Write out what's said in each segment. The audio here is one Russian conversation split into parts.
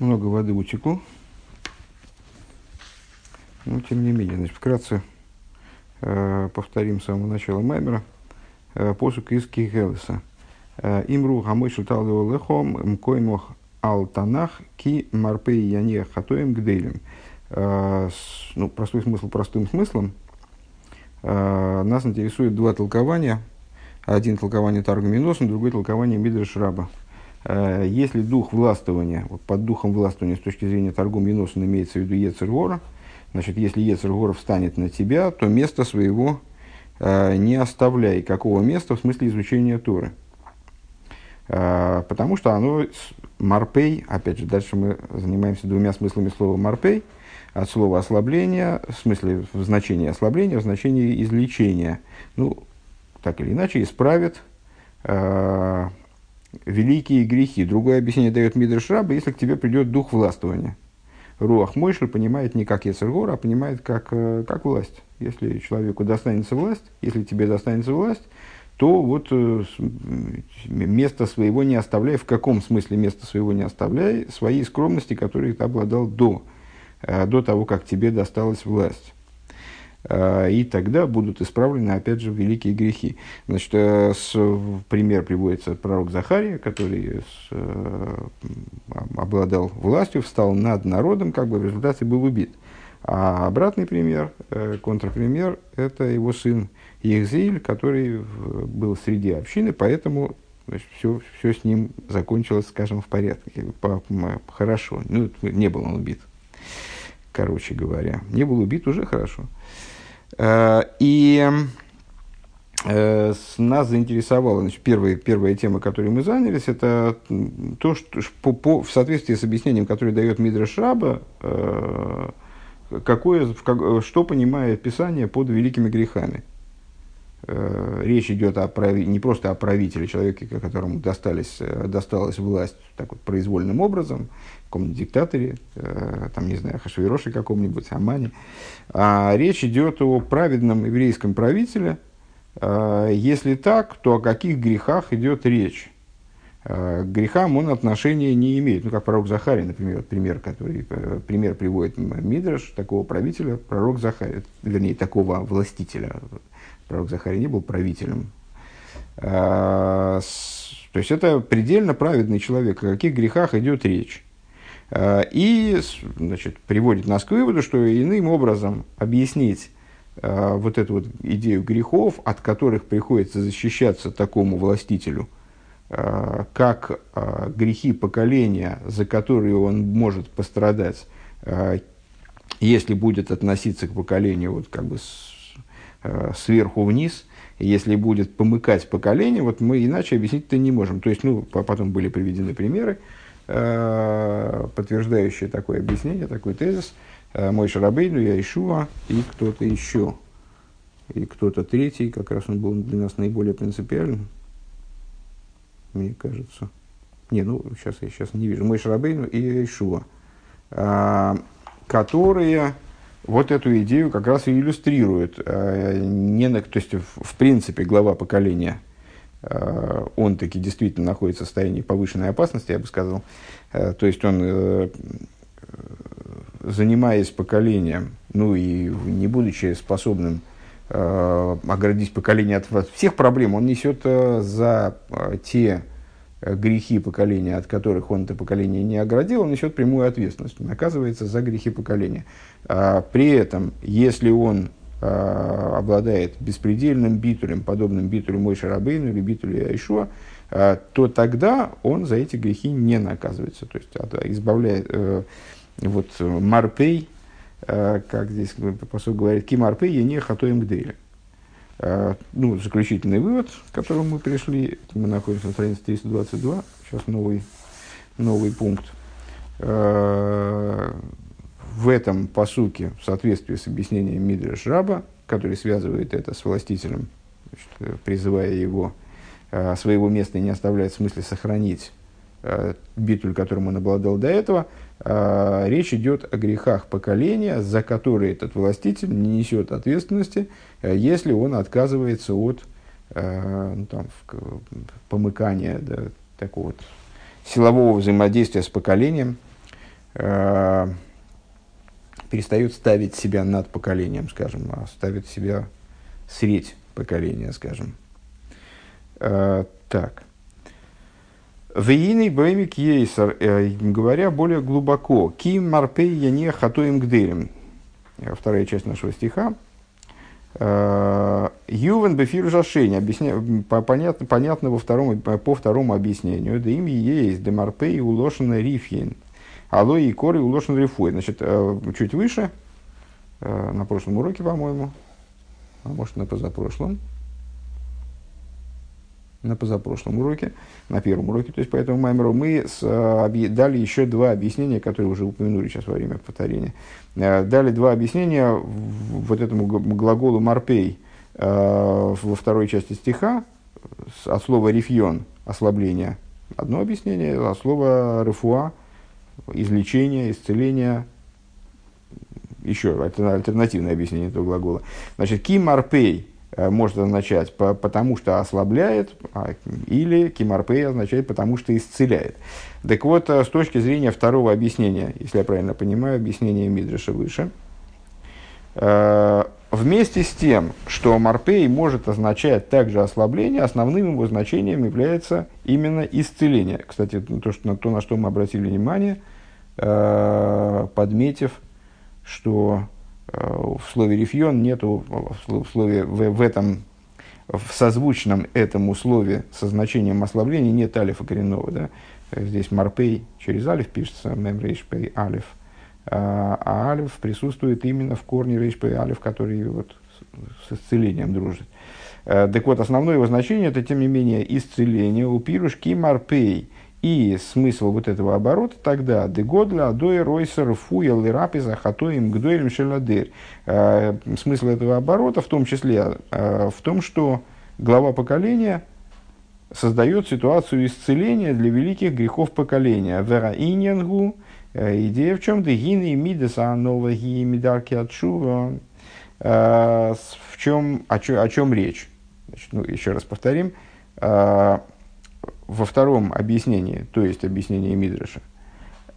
много воды утекло. Но тем не менее, значит, вкратце э, повторим с самого начала Маймера э, посук из Кигелеса. Э, Имру хамой шутал лехом мкоймох ал танах ки марпей яне хатоем гделем. Э, ну, простой смысл простым смыслом. Э, нас интересует два толкования. Один толкование Таргуминосом, другое толкование Мидрш Раба. Э, если дух властвования, вот под духом властвования с точки зрения торгум Юносона имеется в виду Ецергора, значит, если Ецергора встанет на тебя, то место своего э, не оставляй. Какого места в смысле изучения Торы? Э, потому что оно, марпей, опять же, дальше мы занимаемся двумя смыслами слова марпей, от слова ослабление, в смысле в значении ослабления, в значении излечения. Ну, так или иначе, исправит великие грехи. Другое объяснение дает Мидрш Раба, если к тебе придет дух властвования. Руах Мойшель понимает не как Ецергор, а понимает как, э, как власть. Если человеку достанется власть, если тебе достанется власть, то вот э, место своего не оставляй. В каком смысле место своего не оставляй? Своей скромности, которой ты обладал до, э, до того, как тебе досталась власть. А, и тогда будут исправлены, опять же, великие грехи. Значит, э, с, пример приводится пророк Захария, который с, э, обладал властью, встал над народом, как бы в результате был убит. А обратный пример, э, контрпример, это его сын Ехзиль, который был среди общины, поэтому значит, все, все с ним закончилось, скажем, в порядке, по, хорошо. Ну, не был он убит, короче говоря. Не был убит уже хорошо. Э, и э, нас заинтересовала, значит, первая, первая тема, которой мы занялись, это то, что по, по, в соответствии с объяснением, которое дает Мидраш Раба, э, какое, как, что понимает Писание под великими грехами. Речь идет о прави, не просто о правителе, человеке, которому достались, досталась власть так вот, произвольным образом, каком-нибудь диктаторе, э, там, не знаю, Хашвироше каком-нибудь, Амане. А речь идет о праведном еврейском правителе. А, если так, то о каких грехах идет речь? А, к грехам он отношения не имеет. Ну, как пророк Захарий, например, пример, который, э, пример приводит Мидраш, такого правителя, пророк Захарий, вернее, такого властителя. Пророк Захарий не был правителем. А, то есть это предельно праведный человек. О каких грехах идет речь? Э, и значит, приводит нас к выводу, что иным образом объяснить э, вот эту вот идею грехов, от которых приходится защищаться такому властителю, э, как грехи поколения, за которые он может пострадать, если будет относиться к поколению вот как бы сверху вниз, если будет помыкать поколение, вот мы иначе объяснить это не можем. То есть, ну, потом были приведены примеры, Э, подтверждающие такое объяснение, такой тезис. Э, Мой Шарабейну, я Ишуа и кто-то еще. И кто-то третий, как раз он был для нас наиболее принципиальным, мне кажется. Не, ну, сейчас я сейчас не вижу. Мой Шарабейну и Ишуа. Э, которые вот эту идею как раз и иллюстрируют. Не, то есть, в, принципе, глава поколения – Э, он таки действительно находится в состоянии повышенной опасности, я бы сказал. Э, то есть он, э, занимаясь поколением, ну и не будучи способным оградить поколение от всех проблем, он несет за те грехи поколения, от которых он это поколение не оградил, он несет прямую ответственность, наказывается за грехи поколения. А при этом, если он Э, обладает беспредельным битулем, подобным битулю Мойши Рабейну или битулю Айшуа, э, то тогда он за эти грехи не наказывается. То есть избавляет э, вот Марпей, как здесь посол говорит, Ки Марпей, я не хатоем гдейля. Ну, заключительный вывод, к которому мы пришли, мы находимся на странице 322, сейчас новый, новый пункт в этом посуке, в соответствии с объяснением Мидраш Раба, который связывает это с властителем, значит, призывая его э, своего места не оставлять в смысле сохранить э, битуль, которым он обладал до этого, э, речь идет о грехах поколения, за которые этот властитель не несет ответственности, э, если он отказывается от э, ну, там, помыкания да, такого вот силового взаимодействия с поколением – э, перестает ставить себя над поколением, скажем, а ставит себя средь поколения, скажем. Так. Вейный бэмик ейсер, э, говоря более глубоко, ким марпей я не хатуем гдерем. Вторая часть нашего стиха. Э, Ювен бефир жашень, объясня... понятно, понятно во втором, по второму объяснению. Да им есть демарпей улошен рифьен. Алло и кори улошен рифой. Значит, э, чуть выше, на прошлом уроке, по-моему, а может на позапрошлом, на позапрошлом уроке, на первом уроке, то есть по этому маймеру, мы с, объ... дали еще два объяснения, которые уже упомянули сейчас во время повторения. Э, дали два объяснения вот этому глаголу «марпей» э, во второй части стиха от слова «рифьон» – ослабление. Одно объяснение, от слова «рефуа» – излечение, исцеление, еще альтернативное объяснение этого глагола. Значит, «ки марпей» может означать по, потому, что ослабляет, а, или кимарпей означает потому, что исцеляет. Так вот, э, с точки зрения второго объяснения, если я правильно понимаю, объяснение Мидриша выше, э, вместе с тем, что марпей может означать также ослабление, основным его значением является именно исцеление. Кстати, то, что, то на что мы обратили внимание, подметив, что в слове рифьон нету, в слове, в, в этом, в созвучном этому слове со значением ослабления нет алифа коренного. Да? Здесь марпей через алиф пишется, мем рейшпей алиф. А, а алиф присутствует именно в корне рейшпей алиф, который вот с исцелением дружит. А, так вот, основное его значение это, тем не менее, исцеление у пирушки марпей – и смысл вот этого оборота тогда «дегодля адой ройсер фуел и рапиза хатоим гдойлем шеладер». Э, смысл этого оборота в том числе э, в том, что глава поколения создает ситуацию исцеления для великих грехов поколения. Вера иньянгу, э, идея в чем? Дегины мидеса нова ги мидарки отшува. В чем, о, чем, о чем речь? Значит, ну, еще раз повторим во втором объяснении, то есть объяснении Мидраша,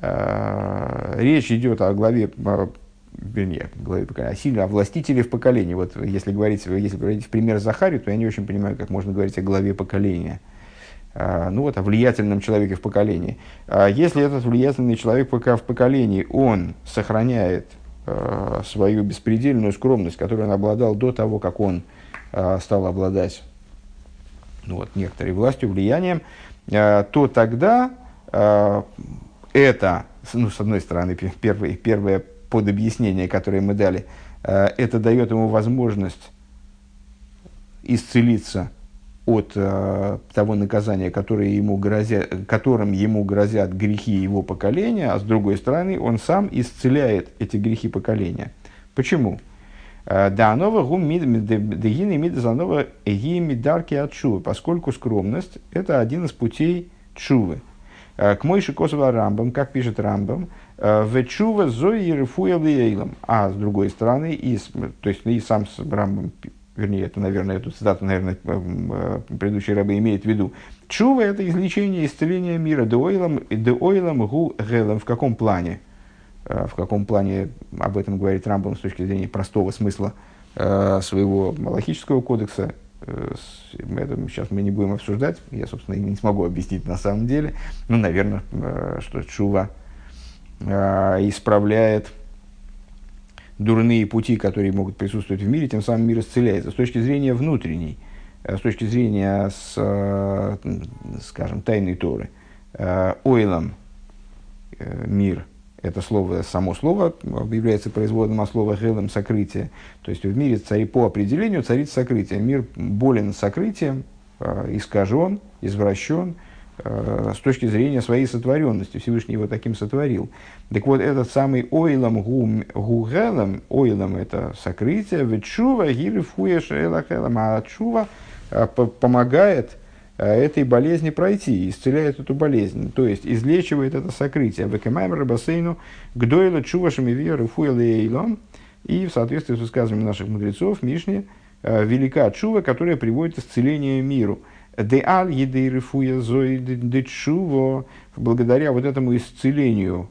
э, речь идет о главе, вернее, главе поколения, о сильно о властителе в поколении. Вот если говорить, если говорить в пример Захари, то я не очень понимаю, как можно говорить о главе поколения. Э, ну вот, о влиятельном человеке в поколении. Э, если этот влиятельный человек пока в поколении, он сохраняет свою беспредельную скромность, которой он обладал до того, как он стал обладать ну, вот, некоторой властью, влиянием, э, то тогда э, это, ну, с одной стороны, первое, первое подобъяснение, которое мы дали, э, это дает ему возможность исцелиться от э, того наказания, которое ему грозят, которым ему грозят грехи его поколения, а с другой стороны, он сам исцеляет эти грехи поколения. Почему? Э, да, нова гум дегины мид занова ги мидарки от шувы, поскольку скромность – это один из путей чувы. Э, к мойши косова рамбам, как пишет рамбам, э, в чува зои рифуя. А с другой стороны, и, то есть и сам с рамбам, вернее, это, наверное, эту цитату, наверное, предыдущий рабы имеет в виду. Чува – это излечение, исцеление мира. Деойлом гу гелом. В каком плане? Э, в каком плане об этом говорит Рамбам с точки зрения простого смысла э, своего малахического кодекса. Э, это сейчас мы не будем обсуждать, я, собственно, не смогу объяснить на самом деле. Ну, наверное, что Чува исправляет дурные пути, которые могут присутствовать в мире, тем самым мир исцеляется. С точки зрения внутренней, с точки зрения, с, скажем, тайной Торы, ойлом мир – это слово, само слово является производным от слова «гелем» – сокрытие. То есть в мире цари, по определению царит сокрытие. Мир болен сокрытием, э, искажен, извращен э, с точки зрения своей сотворенности. Всевышний его таким сотворил. Так вот, этот самый ойлам гугелам, ойлам – это сокрытие, ветшува гирифуеш элахелам, а чува э, помогает – этой болезни пройти, исцеляет эту болезнь, то есть излечивает это сокрытие. Векемаймер рабасейну гдойла чувашами веры фуэлэйлом. И в соответствии с высказыванием наших мудрецов, Мишне, э, велика чува, которая приводит исцеление миру. Де аль едей рифуя зои де чуво, благодаря вот этому исцелению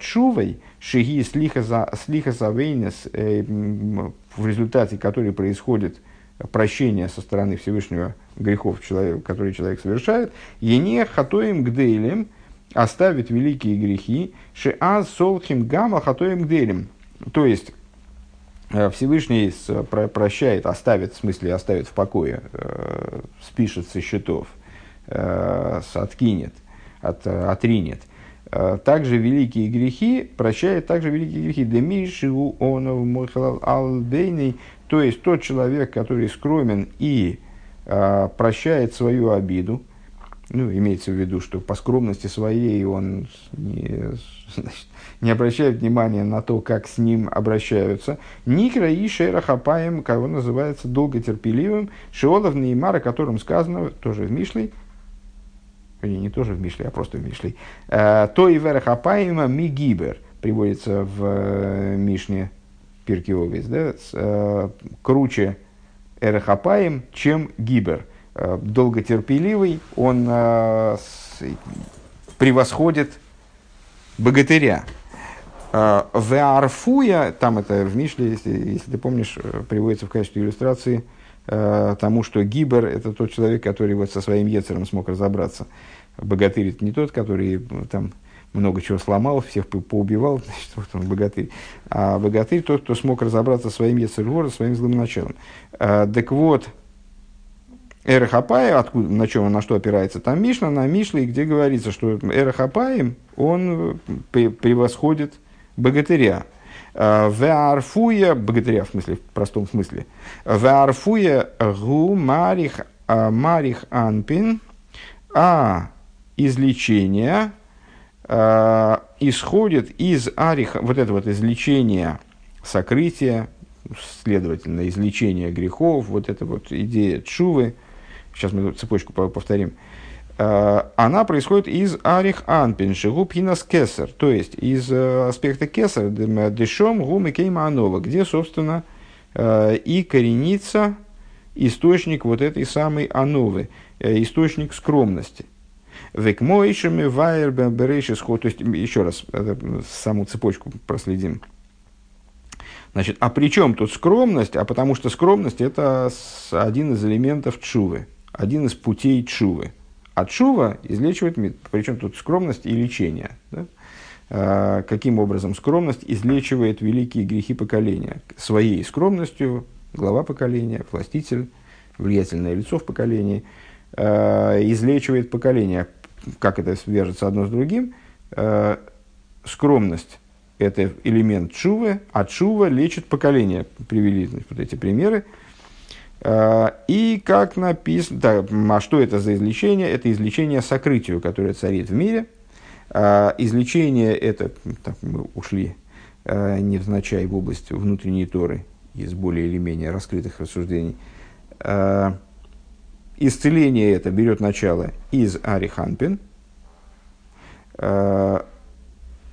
чувой, шиги слиха завейнес, в результате которой происходит прощение со стороны Всевышнего грехов, которые человек совершает, ене хатоим гдейлем, оставит великие грехи, шеаз солхим гама хатоим гдейлем. То есть, э, Всевышний прощает, оставит, в смысле оставит в покое, э, спишет со счетов, э, откинет, от, отринет. Также великие грехи прощает также великие грехи. Демиши онов мохалал алдейный. То есть тот человек, который скромен и э, прощает свою обиду, ну, имеется в виду, что по скромности своей он не, значит, не обращает внимания на то, как с ним обращаются. Никра и Шейра Хапаем, кого называется долготерпеливым, Шиолов Неймар, о котором сказано тоже в Мишле, не, не тоже в Мишле, а просто в Мишле, э, то и Вера Хапаема Мигибер, приводится в э, Мишне Пиркиовец, да, э, круче Эрехапаем, чем Гибер – Э, долготерпеливый, он э, превосходит богатыря. Э, Веарфуя, там это в Мишле, если, если ты помнишь, приводится в качестве иллюстрации тому, что Гибер – это тот человек, который вот со своим Ецером смог разобраться. Богатырь – это не тот, который там много чего сломал, всех поубивал, значит, вот он богатырь. А богатырь – тот, кто смог разобраться со своим Ецером, своим злым началом. Так вот, Эрахапая, откуда, на чем на что опирается там Мишна, на Мишле, где говорится, что Эрахапаем, он э, превосходит богатыря. Э, Веарфуя, богатыря в смысле, в простом смысле. Веарфуя гу марих, э, марих анпин, а излечение исходит из ариха, вот это вот излечение сокрытия, следовательно, излечение грехов, вот эта вот идея чувы, сейчас мы цепочку повторим, э, она происходит из арих анпин, шигу пинас кесар, то есть из э, аспекта кесар, дешом гум и кейма анова, где, собственно, э, и коренится источник вот этой самой ановы, источник скромности. Век моишами вайер берейшисхо, то есть, еще раз, саму цепочку проследим. Значит, а при чем тут скромность? А потому что скромность – это один из элементов чувы один из путей чувы. А чува излечивает, причем тут скромность и лечение. Да? А, каким образом скромность излечивает великие грехи поколения? Своей скромностью глава поколения, властитель, влиятельное лицо в поколении, излечивает поколение. Как это свяжется одно с другим? А, скромность – это элемент чувы, а чува лечит поколение. Привели вот эти примеры. Э, и как написано, да, а что это за излечение? Это излечение сокрытию, которое царит в мире. Э, излечение это, так мы ушли э, невзначай в область внутренней Торы из более или менее раскрытых рассуждений. Исцеление это берет начало из Ариханпин,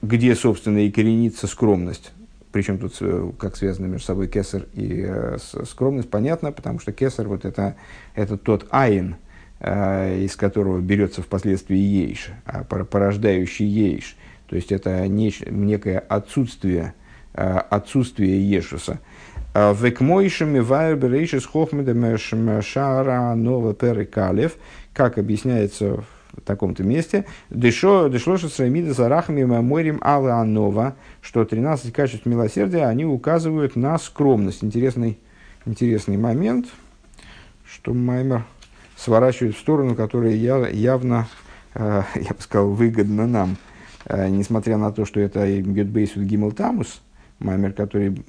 где, собственно, и коренится скромность причем тут э, как связаны между собой кесар и э, скромность, понятно, потому что кесар вот это, это тот айн, э, из которого берется впоследствии ейш, а порождающий ейш. То есть это не, некое отсутствие, э, отсутствие ешуса. А Векмойшами вайберейшис хохмедем шара нова перекалев, как объясняется в таком-то месте. Дешло шесрамида зарахами морем ала анова, что 13 качеств милосердия, они указывают на скромность. Интересный, интересный момент, что Маймер сворачивает в сторону, которая явно, э, я бы сказал, выгодна нам. Э, несмотря на то, что это Гетбейсут Гиммел Тамус, Маймер, который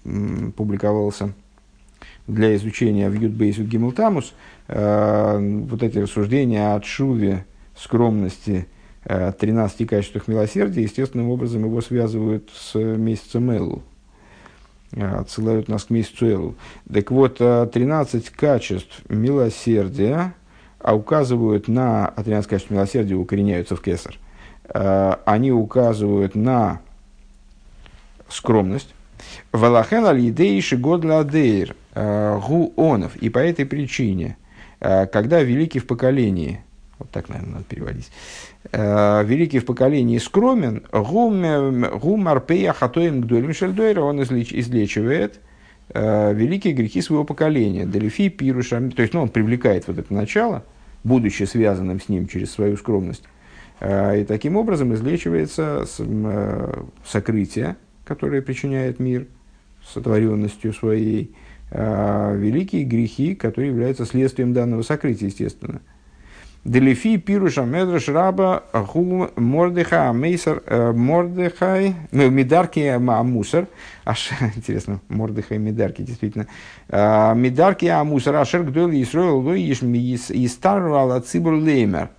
публиковался для изучения в Ютбейсу Гиммел Тамус, э, вот эти рассуждения о Шуве, скромности, 13 э, качествах милосердия, естественным образом его связывают с месяцем Элу. Э, отсылают нас к месяцу Элу. Так вот, 13 э, качеств милосердия а указывают на, а 13 качеств милосердия укореняются в кесар, они указывают на скромность. Валахен алидейши год ладейр гу онов. И по этой причине, когда великий в поколении – вот так, наверное, надо переводить. великий в поколении скромен, гумар пея хатоем гдолем шельдойра, он излечивает великие грехи своего поколения. Делифи пируша, то есть ну, он привлекает вот это начало, будучи связанным с ним через свою скромность. И таким образом излечивается сокрытие, которое причиняет мир сотворенностью своей, великие грехи, которые являются следствием данного сокрытия, естественно. Делифи пируша медраш раба гу мордыха мейсер э, мордыхай мидарки мусор. Аж интересно, мордыхай мидарки действительно. Э, мидарки амусар ашер гдол Исроил лой и стару ала цибур леймер.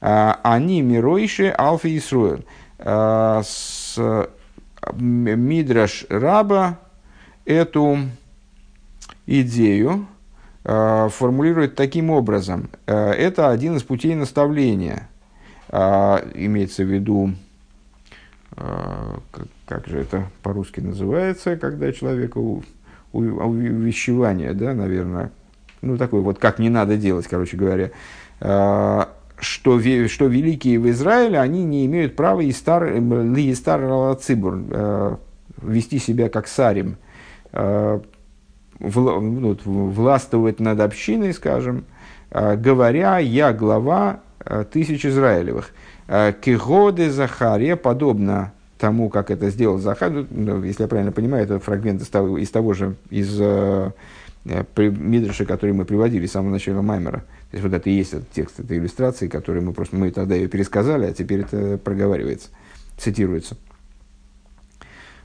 Э, они миройши алфа Исроил. Мидраш раба эту идею, Э, формулирует таким образом. Э, это один из путей наставления. Э, имеется в виду, как же это по-русски называется, когда человека у, увещевание, да, наверное, ну, такой вот, как не надо делать, короче говоря, что, что великие в Израиле, они не имеют права и стар, ли стар цибур, вести себя как сарим, ну, властвовать над общиной, скажем, говоря, я глава тысяч Израилевых. Кигоды Захария, подобно тому, как это сделал Захар, ну, если я правильно понимаю, это фрагмент из того, из того же, из э, Мидраша, который мы приводили с самого начала Маймера. То есть вот это есть этот текст, это иллюстрации, которые мы просто, мы тогда ее пересказали, а теперь это проговаривается, цитируется.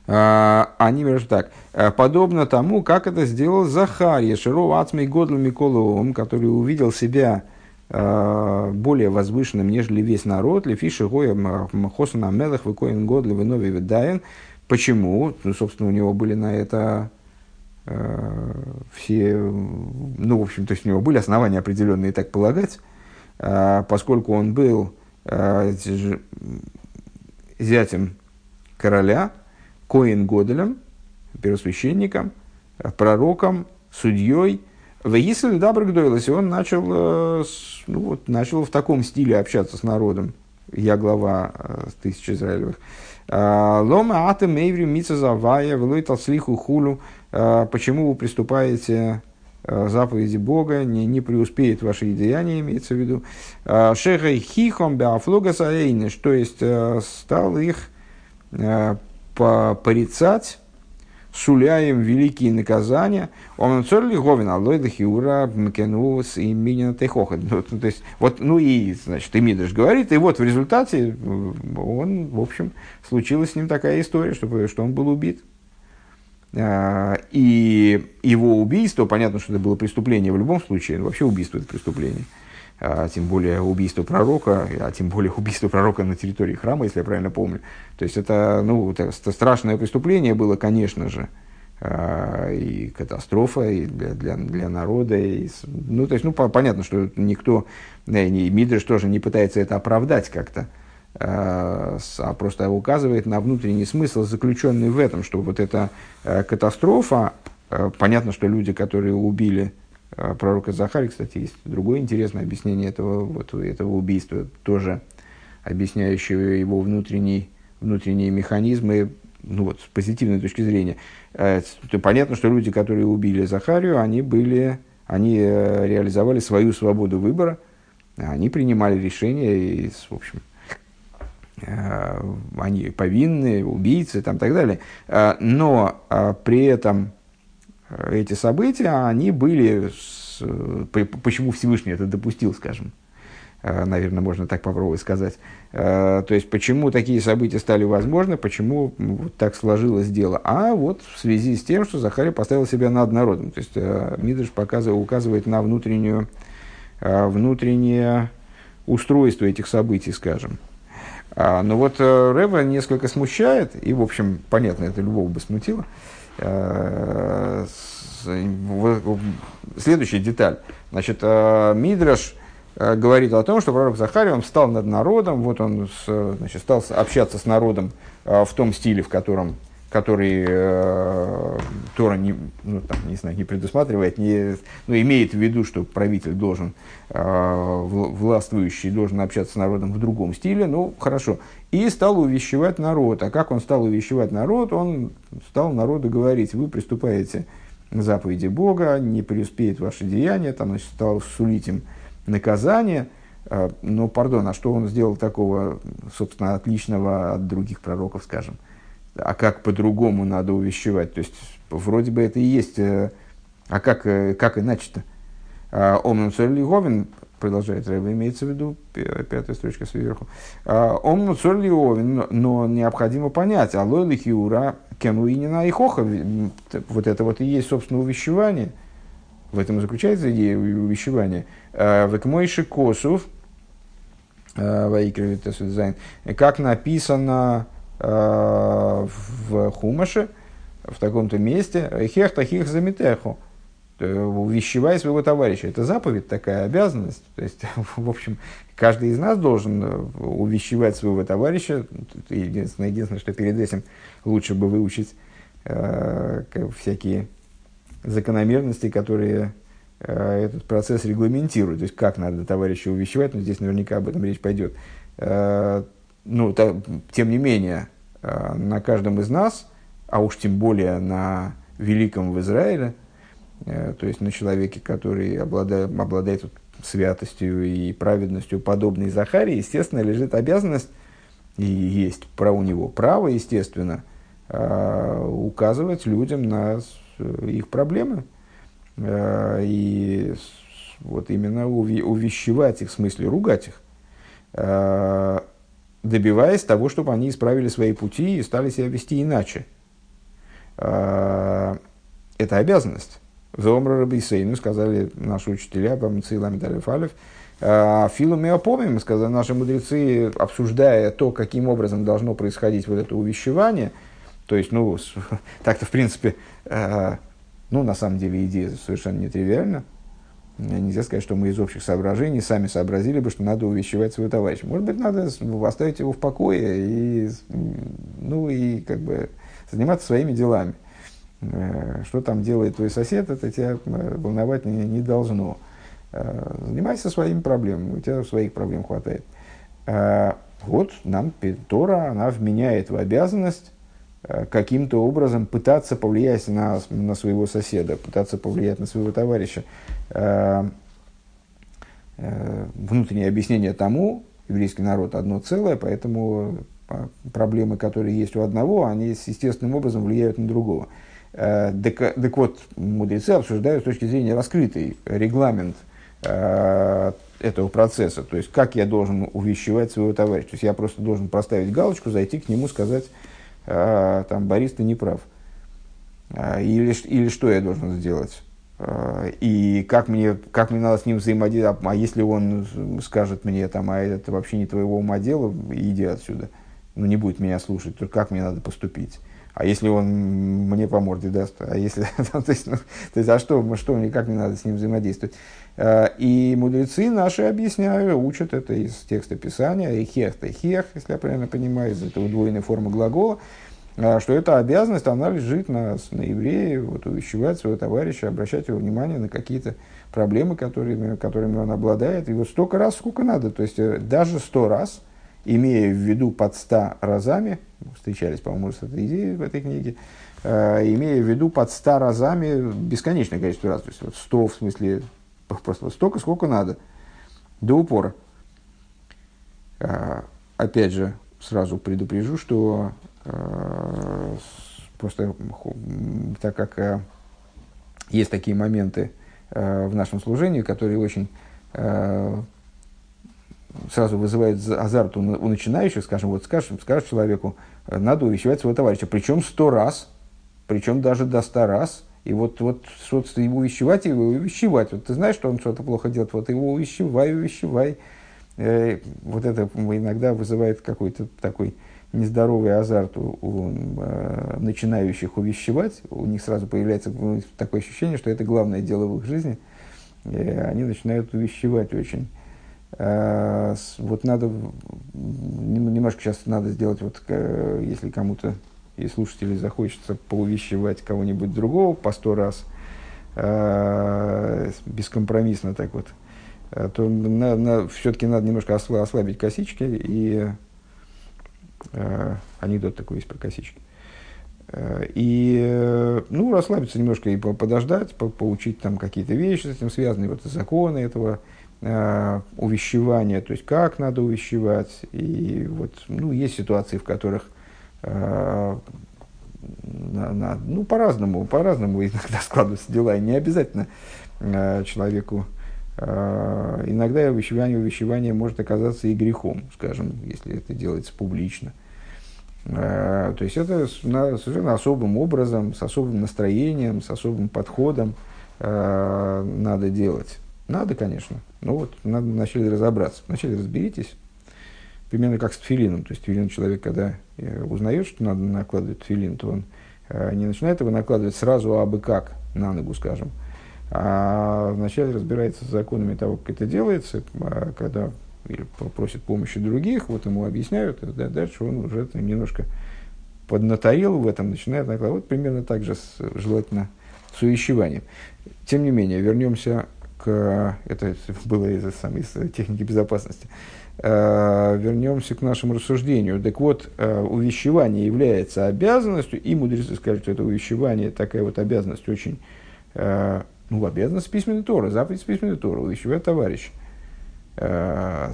А, они говорят так, «Э, подобно тому, как это сделал Захария, Широв Ацмей Годл Миколовым, который увидел себя э, более возвышенным, нежели весь народ, Лефиши Гоя Хосана Мелах, Викоин Годл, Винови Видаин. Почему? Ну, собственно, у него были на это все, ну, в общем, то есть у него были основания определенные так полагать, поскольку он был зятем короля, Коин Годелем, первосвященником, э, пророком, судьей. В Исраиле Дабрагдойлас, и он начал, э, ну, вот, начал в таком стиле общаться с народом. Я глава э, тысяч Израилевых. Лома атем мейври мица завая, велой талслиху хулу. Почему вы приступаете заповеди Бога, не, не преуспеет ваши деяния, имеется в виду. Шехай хихом беафлога саэйнеш, то есть стал их порицать, суляем великие наказания. Он цорли говин, аллойда хиура мкенус и минина тейхоха. Ну, то есть, вот, ну и, значит, и Мидриш говорит, и вот в результате он, в общем, случилась с ним такая история, что, что он был убит. А, и его убийство, понятно, что это было преступление в любом случае, вообще убийство это преступление а тем более убийство пророка, а тем более убийство пророка на территории храма, если я правильно помню. То есть это, ну, это страшное преступление было, конечно же, а, и катастрофа и для, для, для народа. И, ну, то есть, ну, по, понятно, что никто, и Мидриш тоже не пытается это оправдать как-то, а, а просто указывает на внутренний смысл, заключенный в этом, что вот эта э, катастрофа, э, понятно, что люди, которые убили пророка Захари, кстати, есть другое интересное объяснение этого, вот, этого убийства, тоже объясняющее его внутренний, внутренние механизмы, ну вот, с позитивной точки зрения. Э, понятно, что люди, которые убили Захарию, они были, они э, реализовали свою свободу выбора, они принимали решения, и, в общем, э, они повинны, убийцы, там, так далее. Но при этом эти события, они были, с, почему Всевышний это допустил, скажем, э, наверное, можно так попробовать сказать. Э, то есть, почему такие события стали возможны, почему вот так сложилось дело. А вот в связи с тем, что Захарий поставил себя над народом. То есть, э, Мидриш показывает, указывает на внутреннюю, внутреннее устройство этих событий, скажем. А, но вот Рэва несколько смущает, и, в общем, понятно, это любого бы смутило, Э, следующая деталь. Значит, э, Мидраш э, говорит о том, что пророк Захарий, он встал над народом, вот он значит, стал общаться с народом в том стиле, в котором который э, Тора не, ну, там, не, знаю, не предусматривает, не, ну, имеет в виду, что правитель должен, э, властвующий должен общаться с народом в другом стиле, ну, хорошо. И стал увещевать народ. А как он стал увещевать народ? Он стал народу говорить, вы приступаете к заповеди Бога, не преуспеет ваше деяние, там, значит, стал сулить им наказание. Э, но, пардон, а что он сделал такого, собственно, отличного от других пророков, скажем? А как по-другому надо увещевать? То есть, вроде бы это и есть, э, а как, э, как иначе-то? А, Омнум Цорлиговин, продолжает Рэба, имеется в виду, пятая строчка сверху. А, Омнум Цорлиговин, но необходимо понять, алой лихиура кенуинина и хоха, вот это вот и есть, собственно, увещевание. В этом заключается идея увещевания. А, Векмойши Косов, как написано в Хумаше, в таком-то месте, хех тахих замитеху, увещевай своего товарища. Это заповедь, такая обязанность. То есть, в общем, каждый из нас должен э, увещевать своего товарища. Единственное, единственное что перед этим лучше бы выучить э, всякие закономерности, которые э, этот процесс регламентируют. То есть, как надо товарища увещевать, но здесь наверняка об этом речь пойдет. Э, ну, то, тем не менее, э, на каждом из нас, а уж тем более на великом в Израиле, э, то есть на человеке, который обладает, обладает святостью и праведностью, подобной Захаре, естественно, лежит обязанность, и есть про у него право, естественно, э, указывать людям на их проблемы. И вот именно увещевать их, в смысле ругать их добиваясь того, чтобы они исправили свои пути и стали себя вести иначе. А, это обязанность. Зомра Рабисейну, сказали наши учителя, Бамцилами Талифалев, а, Филу Меопомим, сказали наши мудрецы, обсуждая то, каким образом должно происходить вот это увещевание, то есть, ну, так-то, в принципе, а, ну, на самом деле, идея совершенно нетривиальна, Нельзя сказать, что мы из общих соображений сами сообразили бы, что надо увещевать своего товарища. Может быть, надо оставить его в покое и, ну, и как бы заниматься своими делами. Э, что там делает твой сосед, это тебя э, волновать не, не должно. Э, занимайся своими проблемами, у тебя своих проблем хватает. Вот нам Тора, она вменяет в обязанность каким-то образом пытаться повлиять на, на своего соседа, пытаться повлиять на своего товарища. Э, э, внутреннее объяснение тому, еврейский народ одно целое, поэтому э, проблемы, которые есть у одного, они естественным образом влияют на другого. Так, так вот, мудрецы обсуждают с точки зрения раскрытый регламент этого процесса, то есть как я должен увещевать своего товарища. То есть я просто должен поставить галочку, зайти к нему, сказать, там, Борис, ты не прав. Или, или что я должен сделать? Э, и как мне, как мне надо с ним взаимодействовать, а если он скажет мне, там, а это вообще не твоего ума дело, иди отсюда, ну не будет меня слушать, то как мне надо поступить? А если он мне по морде даст, а если, то, есть, ну, то есть, а что, что мне, как надо с ним взаимодействовать? Э, и мудрецы наши объясняют, учат это из текста Писания, и хех, хех, если я правильно понимаю, из этой удвоенной формы глагола, а, что эта обязанность, она лежит на, на евреи, вот, увещевать своего товарища, обращать его внимание на какие-то проблемы, которыми, которыми он обладает, и вот столько раз, сколько надо. То есть, э, даже сто раз, имея в виду под ста разами, встречались, по-моему, с этой идеей в этой книге, э, имея в виду под ста разами бесконечное количество раз, то есть, вот сто в смысле, просто столько, сколько надо, до упора. Э, опять же, сразу предупрежу, что Э, просто так как есть такие моменты в нашем служении, которые очень сразу вызывают азарт у, начинающих, скажем, вот скажешь, скажешь человеку, надо увещевать своего товарища, причем сто раз, причем даже до ста раз, и вот, вот что-то его увещевать, его увещевать. Вот ты знаешь, что он что-то плохо делает, вот его увещевай, увещевай. вот это иногда вызывает какой-то такой нездоровый азарт у, у э, начинающих увещевать, у них сразу появляется такое ощущение, что это главное дело в их жизни, и они начинают увещевать очень. Вот надо, немножко сейчас надо сделать, вот, если кому-то и слушателей захочется поувещевать кого-нибудь другого по сто раз, э, бескомпромиссно так вот, э, то на, на, все-таки надо немножко ослабить косички. И э, анекдот такой есть про косички. Э, и, э, ну, расслабиться немножко и подождать, по поучить там какие-то вещи с этим связанные, вот законы этого э, увещевания, то есть как надо увещевать. И вот, ну, есть ситуации, в которых э, на, на, ну, по-разному, по-разному иногда складываются дела, и не обязательно э, человеку э, иногда увещевание, увещевание может оказаться и грехом, скажем, если это делается публично. Э, то есть это совершенно особым образом, с особым настроением, с особым подходом э, надо делать. Надо, конечно. Но вот надо вначале разобраться. Вначале разберитесь. Примерно как с тфилином. То есть тфилин человек, когда э, узнает, что надо накладывать тфилин, то он не начинает его накладывать сразу абы как на ногу, скажем. А вначале разбирается с законами того, как это делается, когда или просит помощи других, вот ему объясняют, да, дальше он уже это немножко поднаторил в этом, начинает накладывать. Вот примерно так же с, желательно с увещеванием. Тем не менее, вернемся к... Это было из, самой, из техники безопасности. Э, вернемся к нашему рассуждению. Так вот, э, увещевание является обязанностью, и мудрецы скажут, что это увещевание, такая вот обязанность очень... Э, ну, обязанность письменной Торы, заповедь письменной Торы, увещевать товарища э,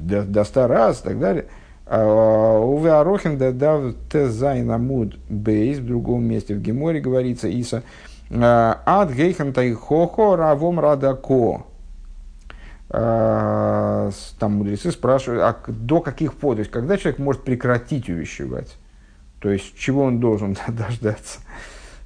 до, до 100 раз и так далее. А, Уве Арохин да дав тезайн амуд бейс, в другом месте в Геморе говорится, Иса, «А, ад гейхан тайхохо равом радако. А, там мудрецы спрашивают, а до каких пор, то есть когда человек может прекратить увещевать? То есть чего он должен дождаться?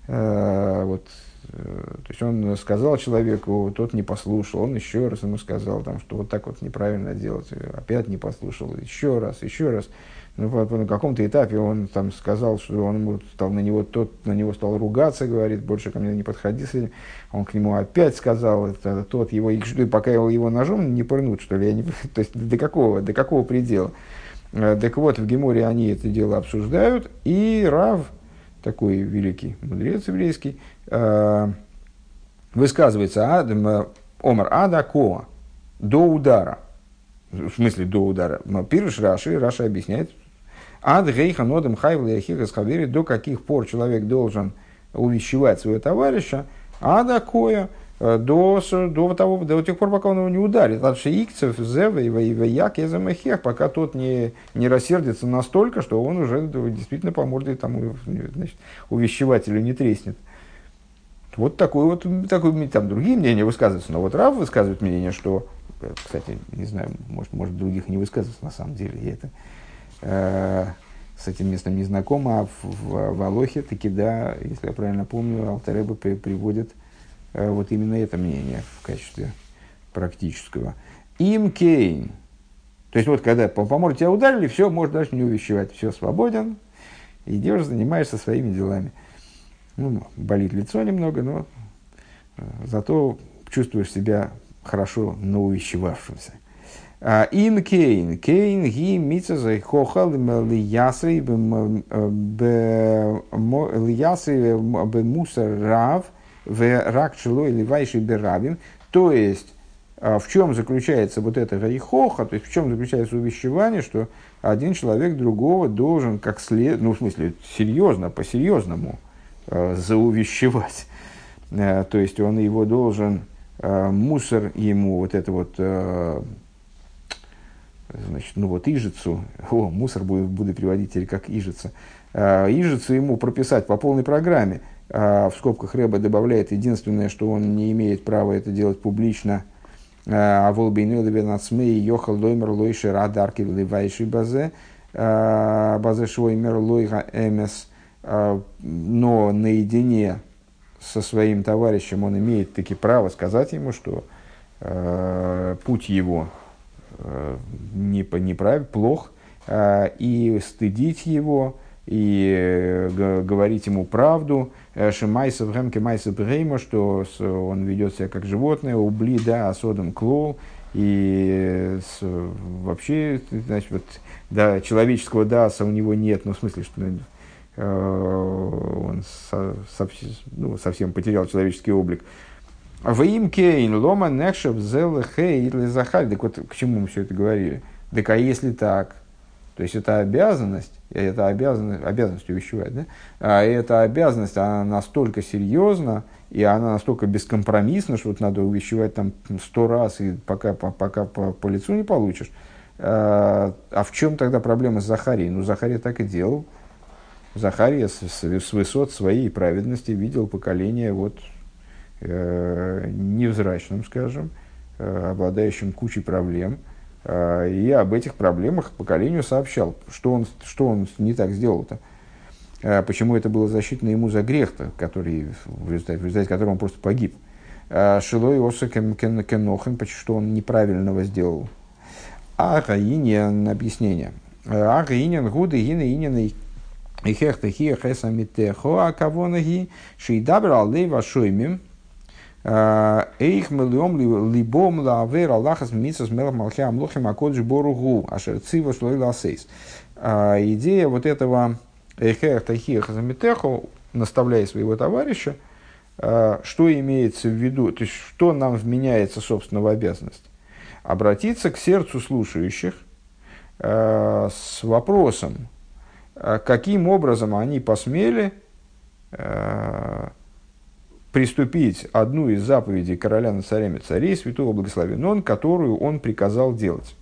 Вот Э, то есть он сказал человеку, тот не послушал, он еще раз ему сказал, там, что вот так вот неправильно делать, опять не послушал, еще раз, еще раз. Ну, по, на каком-то этапе он там сказал, что он ему стал на него, тот на него стал ругаться, говорит, больше ко мне не подходи с этим. Он к нему опять сказал, это, тот его, и, пока его, его ножом не пырнут, что ли, я не, то есть до какого, до какого предела. Э, так вот, в Геморе они это дело обсуждают, и Рав, такой великий мудрец еврейский, э, высказывается Адам, э, Омар Ада Коа до удара. В смысле до удара. Пируш Раши, Раши объясняет. Ад Гейха Нодам Хайвла Яхиха Схавери, до каких пор человек должен увещевать своего товарища. Ада Коя э, до, до, того, до тех пор, пока он его не ударит. От шиикцев, зева и вояк, езамахех, пока тот не, не рассердится настолько, что он уже действительно по морде тому, значит, увещевателю не треснет. Вот такое вот, такое, там другие мнения высказываются. Но вот Рав высказывает мнение, что, э, кстати, не знаю, может, может других не высказываться на самом деле. Я это э, с этим местом не знаком, а в, в, в Алохе таки, да, если я правильно помню, Алтареба при, приводит э, вот именно это мнение в качестве практического. Им Кейн. То есть вот когда по, по морде тебя ударили, все, можешь даже не увещевать, все, свободен, идешь, занимаешься своими делами. Ну, болит лицо немного, но э, зато чувствуешь себя хорошо наувещевавшимся. А, Им кейн, кейн ги митца за хохал лиясри бе мусор рав в рак чело или вайши берабим. То есть, а, в чем заключается вот это рейхоха, то есть в чем заключается увещевание, что один человек другого должен как след, ну в смысле серьезно, по-серьезному э, заувещевать. Э, то есть он его должен, э, мусор ему, вот это вот, э, значит, ну вот ижицу, о, мусор буду, буду переводить теперь как ижица, э, ижицу ему прописать по полной программе. Э, в скобках Рэба добавляет единственное, что он не имеет права это делать публично, э, а волбейну левенацмей йохал лоймер лойши радарки ливайши базе, базе швоймер лойга эмес, а, но наедине со своим товарищем он имеет таки право сказать ему, что путь его не, неправ, плох, э, и стыдить его, и э, говорить ему правду, Шимайсов Гемке Майсов Брейма, что он ведет себя как животное, убли, да, осодом клол, и с, вообще, значит, вот, да, человеческого даса у него нет, ну, в смысле, что он со, со, ну, совсем потерял человеческий облик. В им кейн лома нехшев зел хей или захаль. Так вот, к чему мы все это говорили? Так а если так, то есть это обязанность, это обязанность, обязанность увещевать, да? А эта обязанность, она настолько серьезна, и она настолько бескомпромиссна, что вот надо увещевать там сто раз, и пока, пока по, по лицу не получишь. А, а в чем тогда проблема с Захарией? Ну, Захария так и делал. Захария с, с, с высот своей праведности видел поколение вот, э, невзрачным, скажем, э, обладающим кучей проблем. Э, и об этих проблемах поколению сообщал, что он, что он не так сделал-то. Почему это было защитно ему за грех-то, который, в результате, в результате которого он просто погиб. Шилой Оса Кенохен, что он неправильного сделал. А Гаиньян, объяснение. А Гаиньян гуды гины инины и хехта хия хеса митехо, а кого наги, шейдабр аллей вашоймим, Эйх миллиом либом лавер Аллахас митсас мелах малхи амлохим акодж боругу, ашер цива шлой ласейс. Идея вот этого Эйхех Тахиях Замитеху, наставляя своего товарища, что имеется в виду, то есть что нам вменяется, собственно, в обязанность. Обратиться к сердцу слушающих с вопросом, каким образом они посмели приступить одну из заповедей короля над царями царей, святого благословен он, которую он приказал делать.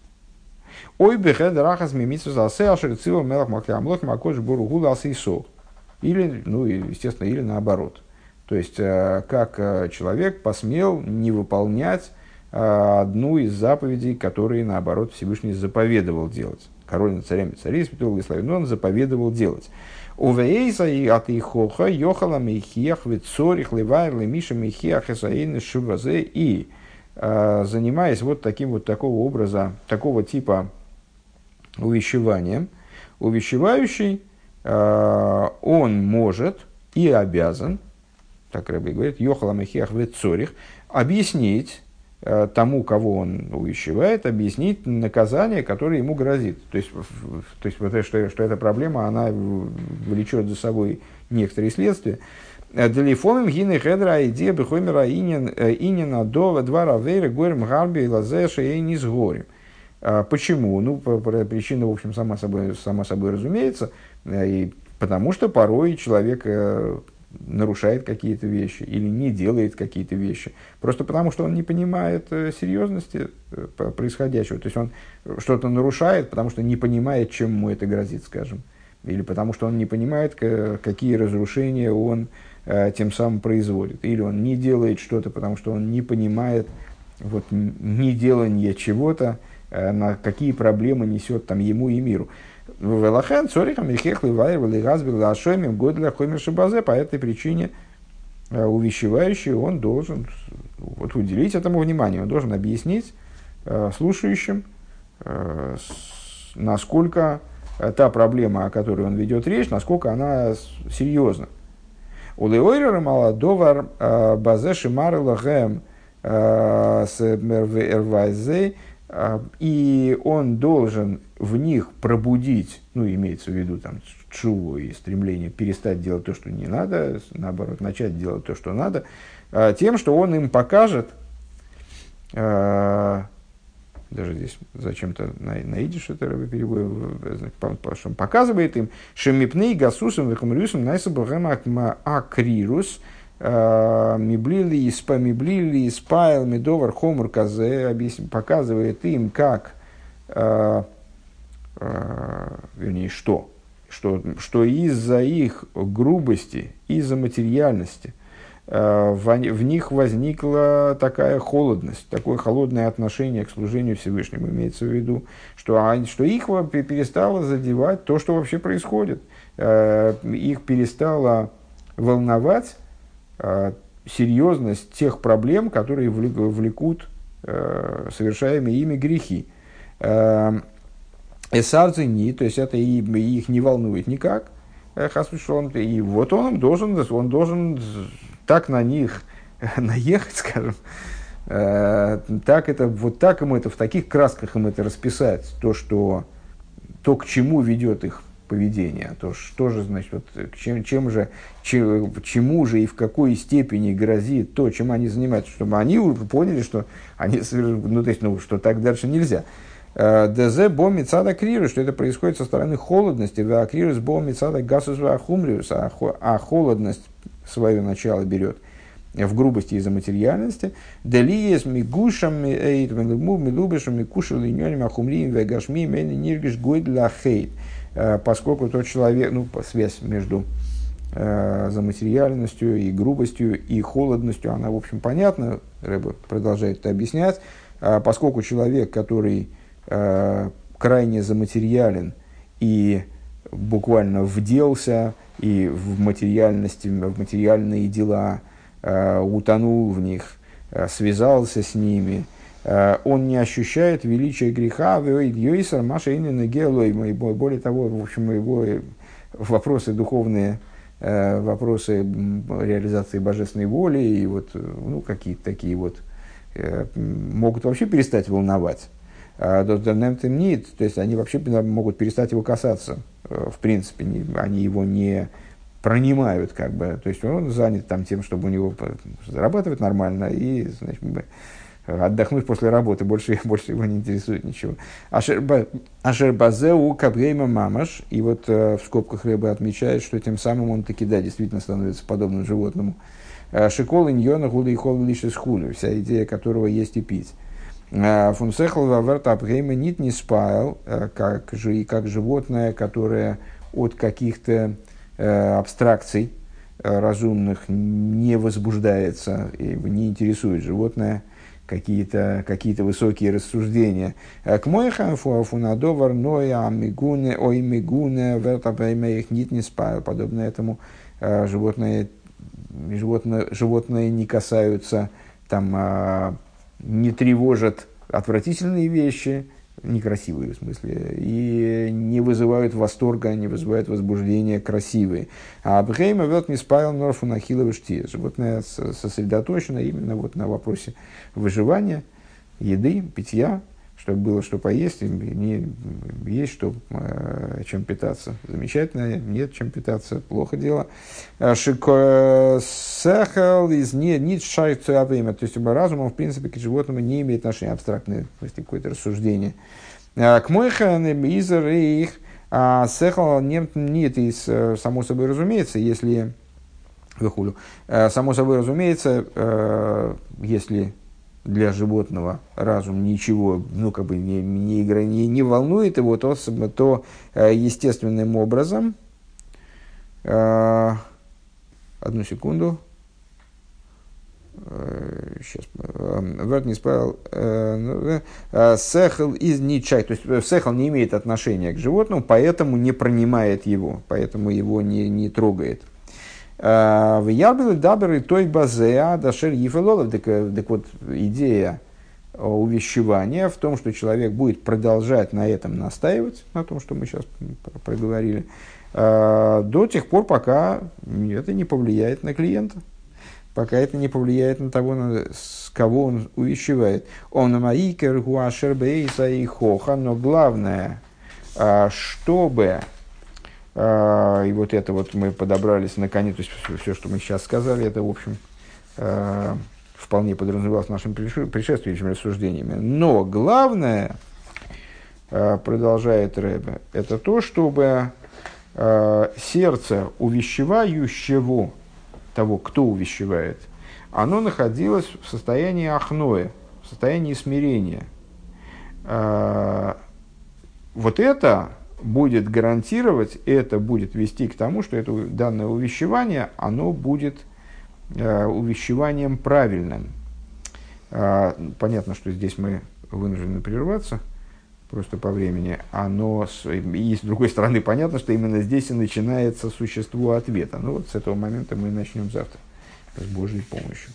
Ой, бехед рахас мимицу засе, ашер цива мелах маклямлох макош буругу лас Или, ну, естественно, или наоборот. То есть, э, как э, человек посмел не выполнять э, одну из заповедей, которые, наоборот, Всевышний заповедовал делать. Король над царями царей, святой благословен он, заповедовал делать. Увейса и от ихоха йохала мейхиях вицорих ливайр лемиша мейхиях эсаейны шубазе и э, занимаясь вот таким вот такого образа, такого типа увещеванием, увещевающий, э, он может и обязан, так Рэбби говорит, йохала мейхиях вицорих, объяснить тому, кого он увещевает, объяснить наказание, которое ему грозит. То есть, то есть вот это, что, что эта проблема, она влечет за собой некоторые следствия. Э, Делифомим гины хедра идея бихомера инина э, до два равейра горем гарби лазе шеейни с горем. Почему? Ну, причина, в общем, сама собой, сама собой разумеется. И потому что порой человек нарушает какие-то вещи или не делает какие-то вещи. Просто потому, что он не понимает э, серьезности э, происходящего. То есть он что-то нарушает, потому что не понимает, чем ему это грозит, скажем. Или потому что он не понимает, какие разрушения он э, тем самым производит. Или он не делает что-то, потому что он не понимает вот, неделание чего-то, на какие проблемы несет там, ему и миру. Велахен цорихам и хехли вайрвали газбил лашоймим год для хомер шибазе. По этой причине э, увещевающий, он должен вот, уделить этому внимание, он должен объяснить э, слушающим, э, насколько та проблема, о которой он ведет речь, насколько она серьезна. У Леойрера молодого базе шимар эрвайзей, и он должен в них пробудить, ну, имеется в виду там чуву и стремление перестать делать то, что не надо, наоборот, начать делать то, что надо, а, тем, что он им покажет, а, даже здесь зачем-то на, на идиш это переводит, что он показывает им, шемипней гасусом вехамрюсом найсабахем акрирус, а, миблили испа миблили испайл медовар хомур казе показывает им как вернее, что? Что, что из-за их грубости, из-за материальности э, в, в них возникла такая холодность, такое холодное отношение к служению Всевышнему, имеется в виду, что, что их перестало задевать то, что вообще происходит. Э, их перестало волновать э, серьезность тех проблем, которые влекут э, совершаемые ими грехи. Эсарцини, то есть это и, их не волнует никак, э, Хасвишон, и вот он должен, он должен так на них наехать, скажем, э, так это, вот так ему это, в таких красках им это расписать, то, что, то, к чему ведет их поведения, то что же, значит, вот, чем, чем же, чем, чему же и в какой степени грозит то, чем они занимаются, чтобы они поняли, что они, ну, то есть, ну, что так дальше нельзя. Э, ДЗ бо мецада крирус, что это происходит со стороны холодности, а крирус бо мецада гасус ахумриус, а холодность свое начало берет в грубости из-за материальности. Делиес мигушам милубишам микушал линьоним ахумрием вегашми мэни ниргиш гойд лахейт. Э, поскольку тот человек, ну, связь между э, за материальностью и грубостью и холодностью, она, в общем, понятна, Рэба продолжает это объяснять, э, поскольку человек, который крайне заматериален и буквально вделся и в материальности, в материальные дела, э, утонул в них, э, связался с ними, э, он не ощущает величия греха, Йойсер, Маша Инина Гелой, более того, в общем, его вопросы духовные, э, вопросы реализации божественной воли и вот, ну, какие-то такие вот, э, могут вообще перестать волновать. А, нет, то есть они вообще могут перестать его касаться, э, в принципе, они его не пронимают, как бы, то есть он занят там тем, чтобы у него зарабатывать нормально и значит, отдохнуть после работы, больше, больше его не интересует ничего. Ашербазеу кабгейма мамаш, и вот э, в скобках рыба отмечает, что тем самым он таки, да, действительно становится подобным животному. Э, Шикол иньона гули лишь из вся идея которого есть и пить. Э, Фунсехл ваверт абгейма нит не спайл, э, как, же, как животное, которое от каких-то э, абстракций разумных не возбуждается, и не интересует животное какие-то какие высокие рассуждения. К моихам фунадовар ноя мигуне ой мигуне вертапрейма их нит не спайл. Подобно этому животные, животные, животные не касаются там не тревожат отвратительные вещи, некрасивые в смысле, и не вызывают восторга, не вызывают возбуждения красивые. А Абхейма вет не спаял норфу на хиловышти. Животное сосредоточено именно вот на вопросе выживания, еды, питья, чтобы было что поесть, не, есть что, э, чем питаться. Замечательно, нет чем питаться, плохо дело. А Сахал из не нит время, то есть разумом, в принципе, к животному не имеет отношения абстрактное, то есть какое-то рассуждение. А к мойхан изер их а сехал нет, из, э, само собой разумеется, если э, само собой разумеется, если для животного разум ничего, ну, как бы не, не, игра, не, не волнует его, то, то э, естественным образом, э, одну секунду, э, сейчас, Верт не ну, сехл из ничай, то есть сехл не имеет отношения к животному, поэтому не пронимает его, поэтому его не, не трогает. Э, в Ябеле Даберы той базеа дашер ефелолов. Так, э, так вот, идея увещевания в том, что человек будет продолжать на этом настаивать, на том, что мы сейчас проговорили, э, до тех пор, пока это не повлияет на клиента, пока это не повлияет на того, с кого он увещевает. Он маикер гуашербейса и хоха, но главное, чтобы а, и вот это вот мы подобрались наконец, то есть все, все, что мы сейчас сказали, это, в общем, а, вполне подразумевалось нашими предшествующими рассуждениями. Но главное, а, продолжает Рэбе, это то, чтобы сердце увещевающего, того, кто увещевает, оно находилось в состоянии ахноя, в состоянии смирения. Вот это будет гарантировать, это будет вести к тому, что это данное увещевание, оно будет э, увещеванием правильным. Э, понятно, что здесь мы вынуждены прерваться, просто по времени. Оно, и с другой стороны, понятно, что именно здесь и начинается существо ответа. Ну вот с этого момента мы начнем завтра с Божьей помощью.